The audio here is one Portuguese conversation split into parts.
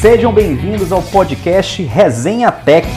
Sejam bem-vindos ao podcast Resenha Tech.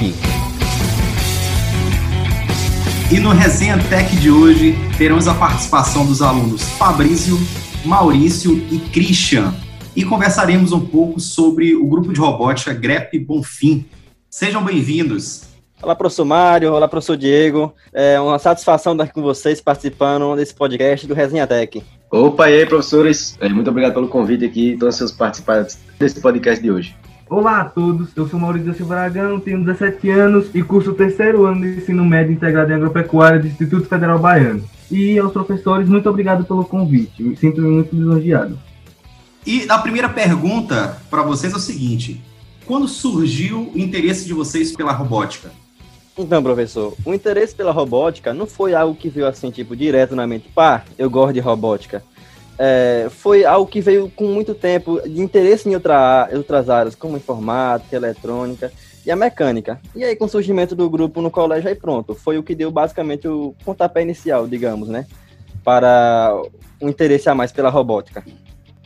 E no Resenha Tech de hoje teremos a participação dos alunos Fabrício, Maurício e Christian. E conversaremos um pouco sobre o grupo de robótica Grep Bonfim. Sejam bem-vindos. Olá, professor Mário. Olá, professor Diego. É uma satisfação estar aqui com vocês participando desse podcast do Resenha Tech. Opa, e aí, professores? É, muito obrigado pelo convite aqui, todos os participantes desse podcast de hoje. Olá a todos, eu sou Maurício da Silva Aragão, tenho 17 anos e curso o terceiro ano de ensino médio integrado em agropecuária do Instituto Federal Baiano. E aos professores, muito obrigado pelo convite, me sinto muito lisonjeado. E a primeira pergunta para vocês é o seguinte: quando surgiu o interesse de vocês pela robótica? Então, professor, o interesse pela robótica não foi algo que veio assim, tipo, direto na mente, pá, eu gosto de robótica. É, foi algo que veio com muito tempo de interesse em outra, outras áreas, como informática, eletrônica e a mecânica. E aí, com o surgimento do grupo no colégio, aí pronto, foi o que deu basicamente o pontapé inicial, digamos, né? Para o interesse a mais pela robótica.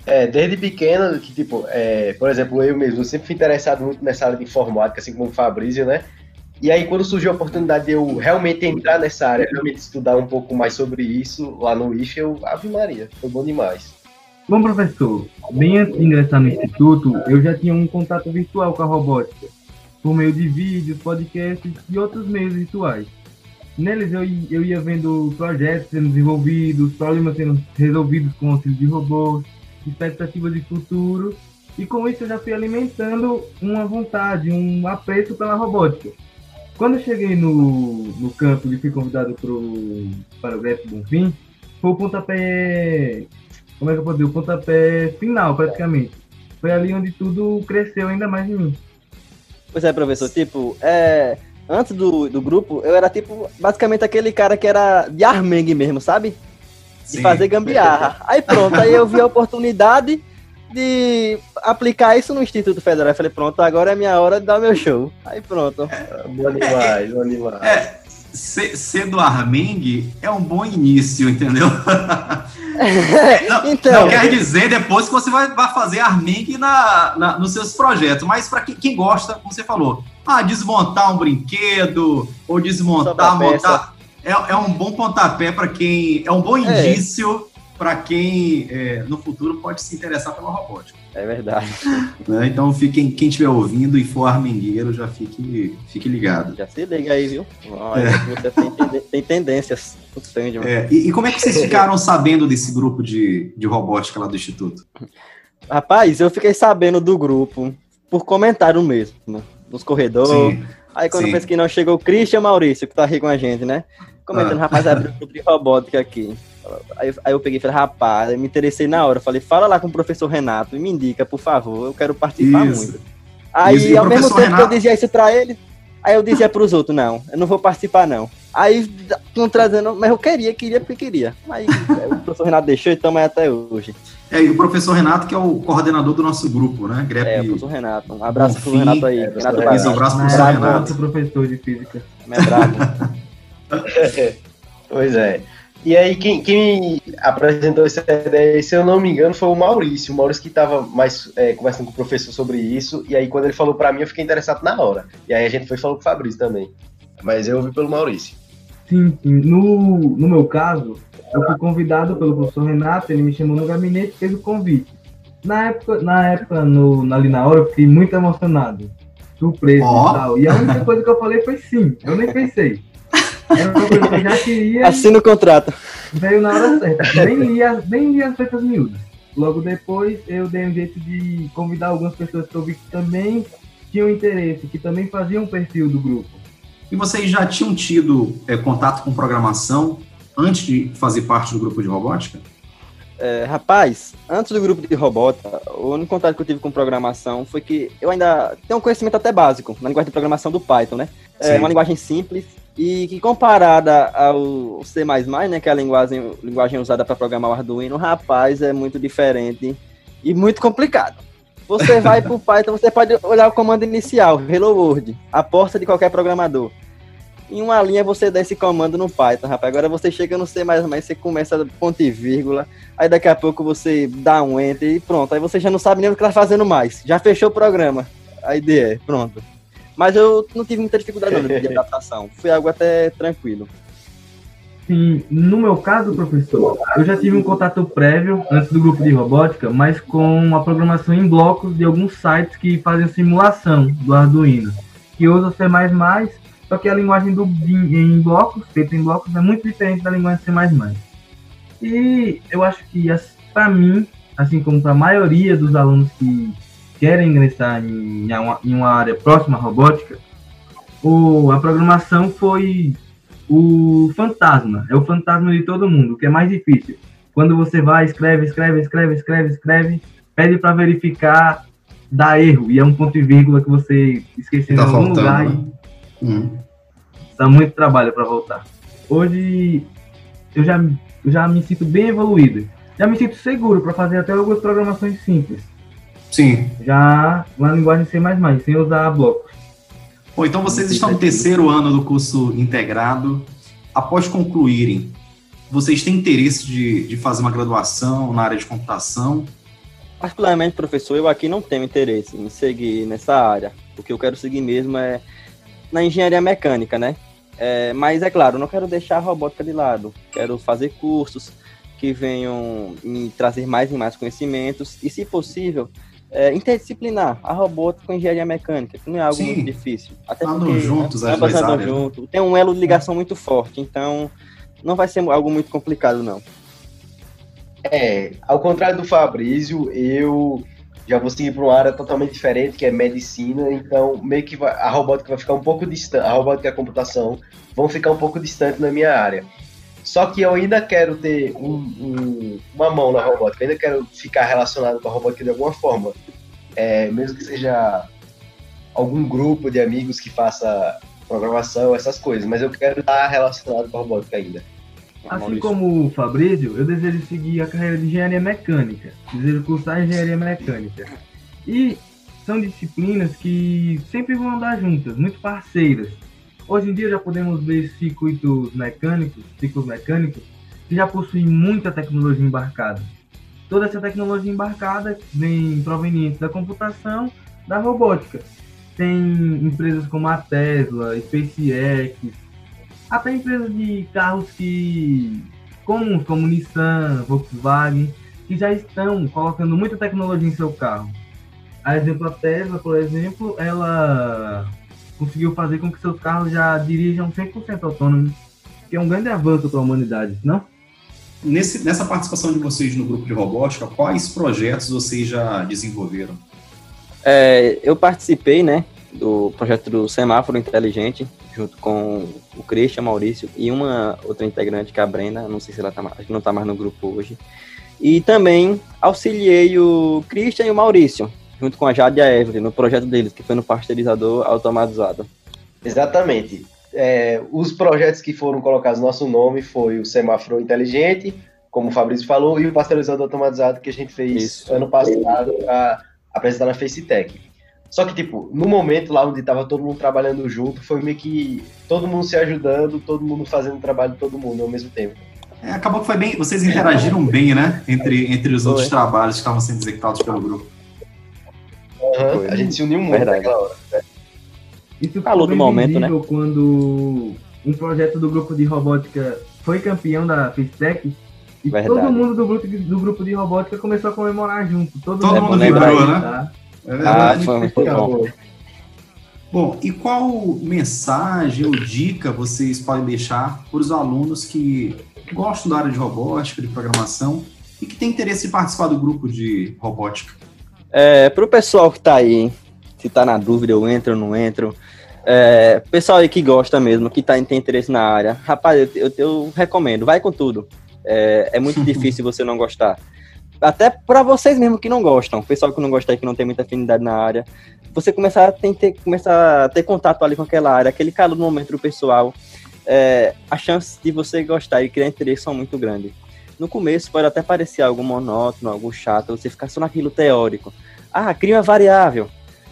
É, desde pequeno, que tipo, é, por exemplo, eu mesmo, eu sempre fui interessado muito nessa área de informática, assim como o Fabrício, né? E aí, quando surgiu a oportunidade de eu realmente entrar nessa área, realmente estudar um pouco mais sobre isso lá no IF, eu, Ave Maria, foi bom demais. Bom, professor, bem antes de ingressar no Instituto, eu já tinha um contato virtual com a robótica, por meio de vídeos, podcasts e outros meios virtuais. Neles eu, eu ia vendo projetos sendo desenvolvidos, problemas sendo resolvidos com auxílio de robôs, expectativas de futuro, e com isso eu já fui alimentando uma vontade, um apreço pela robótica. Quando eu cheguei no, no campo e fui convidado pro, para o Grep Bonfim, foi o pontapé. Como é que eu posso dizer? O pontapé final, praticamente. Foi ali onde tudo cresceu ainda mais em mim. Pois é, professor, tipo, é, antes do, do grupo, eu era tipo, basicamente aquele cara que era de armengue mesmo, sabe? De Sim. fazer gambiarra. Aí pronto, aí eu vi a oportunidade de aplicar isso no Instituto Federal. Eu falei, pronto, agora é minha hora de dar meu show. Aí pronto. É, bom demais, bom demais. É, ser do Armengue é um bom início, entendeu? não, então, não quer dizer depois que você vai, vai fazer Armengue na, na, nos seus projetos, mas para quem, quem, gosta, como você falou, ah, desmontar um brinquedo ou desmontar, montar. É, é um bom pontapé para quem. É um bom é. indício para quem é, no futuro pode se interessar pela robótica. É verdade. Né? Então, fiquem, quem estiver ouvindo e for armengueiro, já fique, fique ligado. Já se liga aí, viu? Olha, é. Você tem, tendências. É. E, e, como é que vocês ficaram sabendo desse grupo de, de robótica lá do Instituto? Rapaz, eu fiquei sabendo do grupo por comentário mesmo, nos corredores. Sim, aí quando sim. eu pensei que não chegou o Christian Maurício, que tá aqui com a gente, né? Comentando, ah. rapaz, abriu um grupo de robótica aqui. Aí, aí eu peguei e falei, rapaz, eu me interessei na hora. Falei, fala lá com o professor Renato e me indica, por favor, eu quero participar isso. muito. Aí, isso, ao mesmo tempo Renato... que eu dizia isso pra ele, aí eu dizia pros outros, não, eu não vou participar, não. Aí, trazendo, mas eu queria, queria porque queria. Aí o professor Renato deixou e estamos até hoje. É, e o professor Renato, que é o coordenador do nosso grupo, né? Grep... É, o professor Renato. Um abraço pro Renato aí. É, Renato Um abraço pro professor Renato. professor de física. É bravo. pois é. E aí, quem, quem apresentou essa ideia, se eu não me engano, foi o Maurício. O Maurício que estava mais é, conversando com o professor sobre isso. E aí, quando ele falou para mim, eu fiquei interessado na hora. E aí, a gente foi e falou com o Fabrício também. Mas eu ouvi pelo Maurício. Sim, sim. No, no meu caso, eu fui convidado pelo professor Renato, ele me chamou no gabinete e fez o convite. Na época, na época no, ali na hora, eu fiquei muito emocionado, surpreso oh. e tal. E a única coisa que eu falei foi sim, eu nem pensei. Eu já queria. Assina o contrato. Veio na hora certa. Nem li, as, nem li as letras miúdas. Logo depois, eu dei um jeito de convidar algumas pessoas que eu vi que também tinham interesse, que também faziam um perfil do grupo. E vocês já tinham tido é, contato com programação antes de fazer parte do grupo de robótica? É, rapaz, antes do grupo de robótica, o único contato que eu tive com programação foi que eu ainda tenho um conhecimento até básico na linguagem de programação do Python, né? É uma linguagem simples e que comparada ao C++, né, que é a linguagem, linguagem usada para programar o Arduino, rapaz, é muito diferente e muito complicado. Você vai para o Python, você pode olhar o comando inicial, Hello World, a porta de qualquer programador. Em uma linha você dá esse comando no Python, rapaz. Agora você chega no C++, você começa ponto e vírgula, aí daqui a pouco você dá um enter e pronto. Aí você já não sabe nem o que tá fazendo mais. Já fechou o programa. A ideia, pronto. Mas eu não tive muita dificuldade não, de adaptação. Foi algo até tranquilo. Sim, no meu caso, professor, eu já tive um contato prévio antes do grupo de robótica, mas com a programação em blocos de alguns sites que fazem simulação do Arduino, que usam C++, só que a linguagem do em blocos, feita em blocos, é muito diferente da linguagem C++. E eu acho que, para mim, assim como para a maioria dos alunos que querem ingressar em, em uma área próxima à robótica, o, a programação foi o fantasma. É o fantasma de todo mundo, o que é mais difícil. Quando você vai, escreve, escreve, escreve, escreve, escreve, pede para verificar, dá erro, e é um ponto e vírgula que você esqueceu tá em algum faltando, lugar né? e hum. dá muito trabalho para voltar. Hoje eu já, eu já me sinto bem evoluído. Já me sinto seguro para fazer até algumas programações simples. Sim. Já na linguagem C++, sem usar blocos. Bom, então vocês estão no terceiro ano do curso integrado. Após concluírem, vocês têm interesse de, de fazer uma graduação na área de computação? Particularmente, professor, eu aqui não tenho interesse em seguir nessa área. O que eu quero seguir mesmo é na engenharia mecânica, né? É, mas é claro, não quero deixar a robótica de lado. Quero fazer cursos que venham me trazer mais e mais conhecimentos e, se possível, é, interdisciplinar a robótica com a engenharia mecânica, que não é algo Sim. muito difícil. Até andam porque juntos as duas áreas. Né? Junto. Tem um elo de ligação muito forte, então não vai ser algo muito complicado, não. É, ao contrário do Fabrício, eu já vou seguir para uma área totalmente diferente, que é medicina, então meio que vai, a robótica vai ficar um pouco distante, a robótica e a computação vão ficar um pouco distante na minha área. Só que eu ainda quero ter um, um, uma mão na robótica, ainda quero ficar relacionado com a robótica de alguma forma. É, mesmo que seja algum grupo de amigos que faça programação, essas coisas, mas eu quero estar relacionado com a robótica ainda. Assim como o Fabrício, eu desejo seguir a carreira de engenharia mecânica, desejo cursar engenharia mecânica. E são disciplinas que sempre vão andar juntas, muito parceiras. Hoje em dia já podemos ver circuitos mecânicos, ciclos mecânicos, que já possuem muita tecnologia embarcada. Toda essa tecnologia embarcada vem proveniente da computação, da robótica. Tem empresas como a Tesla, SpaceX, até empresas de carros que comuns como Nissan, Volkswagen, que já estão colocando muita tecnologia em seu carro. A exemplo a Tesla, por exemplo, ela conseguiu fazer com que seus carros já dirijam 100% autônomos, que é um grande avanço para a humanidade, não? Nesse, nessa participação de vocês no grupo de robótica, quais projetos vocês já desenvolveram? É, eu participei, né, do projeto do Semáforo Inteligente, junto com o Christian, Maurício e uma outra integrante, que é a Brenda, não sei se ela tá, não está mais no grupo hoje. E também auxiliei o Christian e o Maurício junto com a Jade e a Evelyn, no projeto deles, que foi no pasteurizador automatizado. Exatamente. É, os projetos que foram colocados no nosso nome foi o semáforo inteligente, como o Fabrício falou, e o pasteurizador automatizado que a gente fez Isso. ano passado para apresentar na FaceTech. Só que, tipo, no momento lá onde estava todo mundo trabalhando junto, foi meio que todo mundo se ajudando, todo mundo fazendo o trabalho de todo mundo ao mesmo tempo. É, acabou que foi bem, vocês interagiram bem, né? Entre, entre os outros trabalhos que estavam sendo executados pelo grupo. Uhum, a gente se uniu muito Verdade. naquela hora. Isso Falou do momento, né? Quando um projeto do grupo de robótica foi campeão da FaceTech, e Verdade. todo mundo do grupo, de, do grupo de robótica começou a comemorar junto. Todo, todo mundo vibrou, né? Tá? É verdade. Ah, foi muito bom. Bom, e qual mensagem ou dica vocês podem deixar para os alunos que gostam da área de robótica, de programação e que têm interesse em participar do grupo de robótica? É, pro pessoal que tá aí, se tá na dúvida, eu entro ou não entro. É, pessoal aí que gosta mesmo, que tá, tem interesse na área, rapaz, eu, eu, eu recomendo, vai com tudo. É, é muito difícil você não gostar. Até para vocês mesmo que não gostam, pessoal que não gosta aí, que não tem muita afinidade na área, você começar a ter, começar a ter contato ali com aquela área, aquele calor no momento do pessoal, é, a chance de você gostar e criar interesse são muito grandes. No começo pode até parecer algo monótono, algo chato, você ficar só naquilo teórico. Ah, cria uma variável.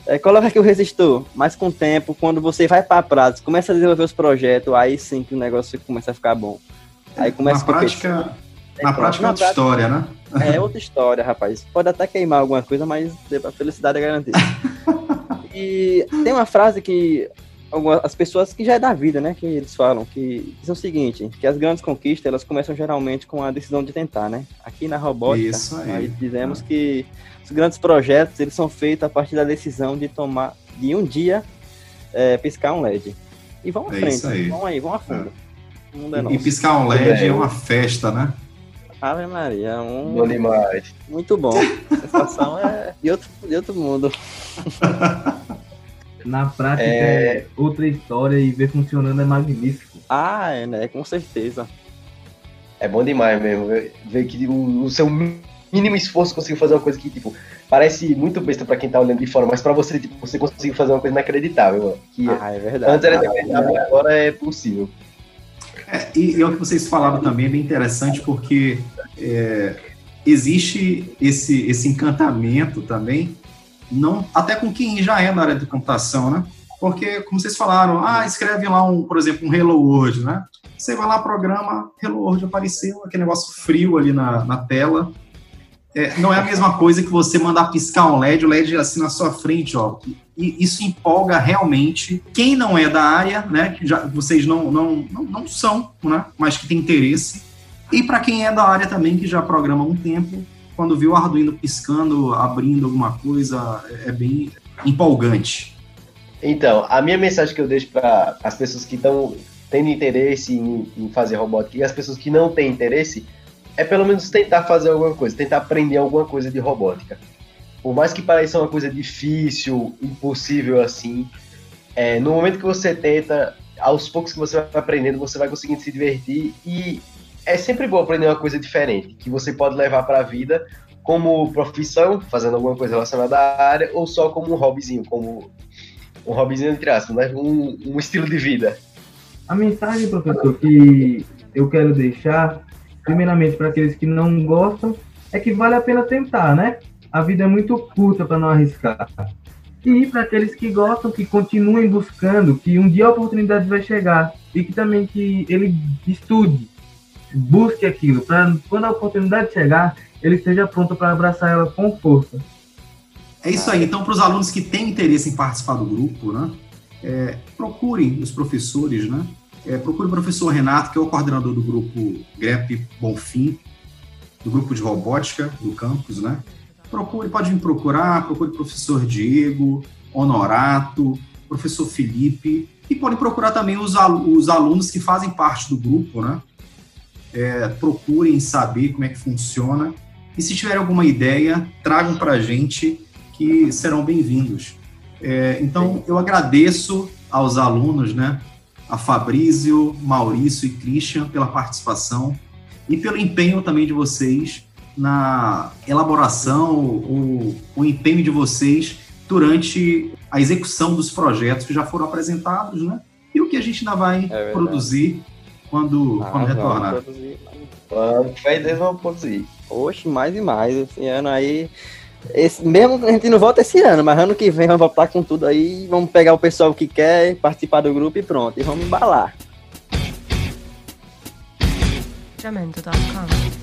É, coloca aqui o resistor, mas com o tempo, quando você vai para a prática, começa a desenvolver os projetos, aí sim que o negócio começa a ficar bom. Aí começa na prática, na prática é outra história, né? É outra história, rapaz. Pode até queimar alguma coisa, mas a felicidade é garantida. e tem uma frase que as pessoas que já é da vida, né, que eles falam, que diz o seguinte, que as grandes conquistas, elas começam geralmente com a decisão de tentar, né? Aqui na robótica, Isso aí. nós dizemos que os grandes projetos, eles são feitos a partir da decisão de tomar, de um dia, é, piscar um LED. E vamos à é frente, vamos aí, vamos a fundo. É. E piscar um LED é. é uma festa, né? Ave Maria, um... Bom demais. Muito bom. A sensação é de outro, de outro mundo. Na prática é... é... outra história e ver funcionando é magnífico. Ah, é, né? Com certeza. É bom demais mesmo. Ver que o, o seu mínimo esforço conseguiu fazer uma coisa que, tipo, parece muito besta pra quem tá olhando de fora, mas pra você, tipo, você conseguiu fazer uma coisa inacreditável, mano. Que ah, é verdade. Antes era inacreditável, ah, agora é possível. É, e, e é o que vocês falaram também é bem interessante, porque é, existe esse, esse encantamento também não até com quem já é na área de computação, né? Porque, como vocês falaram, ah, escreve lá, um, por exemplo, um Hello World, né? Você vai lá, programa, Hello World apareceu, aquele negócio frio ali na, na tela. É, não é a mesma coisa que você mandar piscar um LED, o LED assim na sua frente, ó. E isso empolga realmente quem não é da área, né? Que já, vocês não, não, não, não são, né? Mas que tem interesse. E para quem é da área também, que já programa há um tempo, quando viu o Arduino piscando, abrindo alguma coisa, é bem empolgante. Então, a minha mensagem que eu deixo para as pessoas que estão tendo interesse em, em, fazer robótica e as pessoas que não têm interesse é pelo menos tentar fazer alguma coisa, tentar aprender alguma coisa de robótica. Por mais que pareça uma coisa difícil, impossível assim, é, no momento que você tenta, aos poucos que você vai aprendendo, você vai conseguindo se divertir e é sempre bom aprender uma coisa diferente, que você pode levar para a vida como profissão, fazendo alguma coisa relacionada à área, ou só como um hobbyzinho, como um hobbyzinho entre aspas, né? um, um estilo de vida. A mensagem, professor, que eu quero deixar, primeiramente para aqueles que não gostam, é que vale a pena tentar, né? A vida é muito curta para não arriscar. E para aqueles que gostam, que continuem buscando, que um dia a oportunidade vai chegar e que também que ele estude, busque aquilo, para quando a oportunidade chegar, ele esteja pronto para abraçar ela com força. É isso aí. Então, para os alunos que têm interesse em participar do grupo, né, é, procurem os professores, né? É, procure o professor Renato, que é o coordenador do grupo GREP Bonfim, do grupo de robótica do campus, né? Procure, pode me procurar, procure o professor Diego, Honorato, professor Felipe, e pode procurar também os alunos que fazem parte do grupo, né? É, procurem saber como é que funciona. E se tiver alguma ideia, tragam para a gente que serão bem-vindos. É, então, eu agradeço aos alunos, né, a Fabrício, Maurício e Christian pela participação e pelo empenho também de vocês na elaboração, o, o empenho de vocês durante a execução dos projetos que já foram apresentados, né? E o que a gente ainda vai é produzir quando, ah, quando retornar. Quando fez, vamos produzir. Oxe, mais e mais. Esse ano aí. Esse, mesmo a gente não volta esse ano, mas ano que vem vamos voltar com tudo aí. Vamos pegar o pessoal que quer participar do grupo e pronto. E vamos embalar. Jamendo.com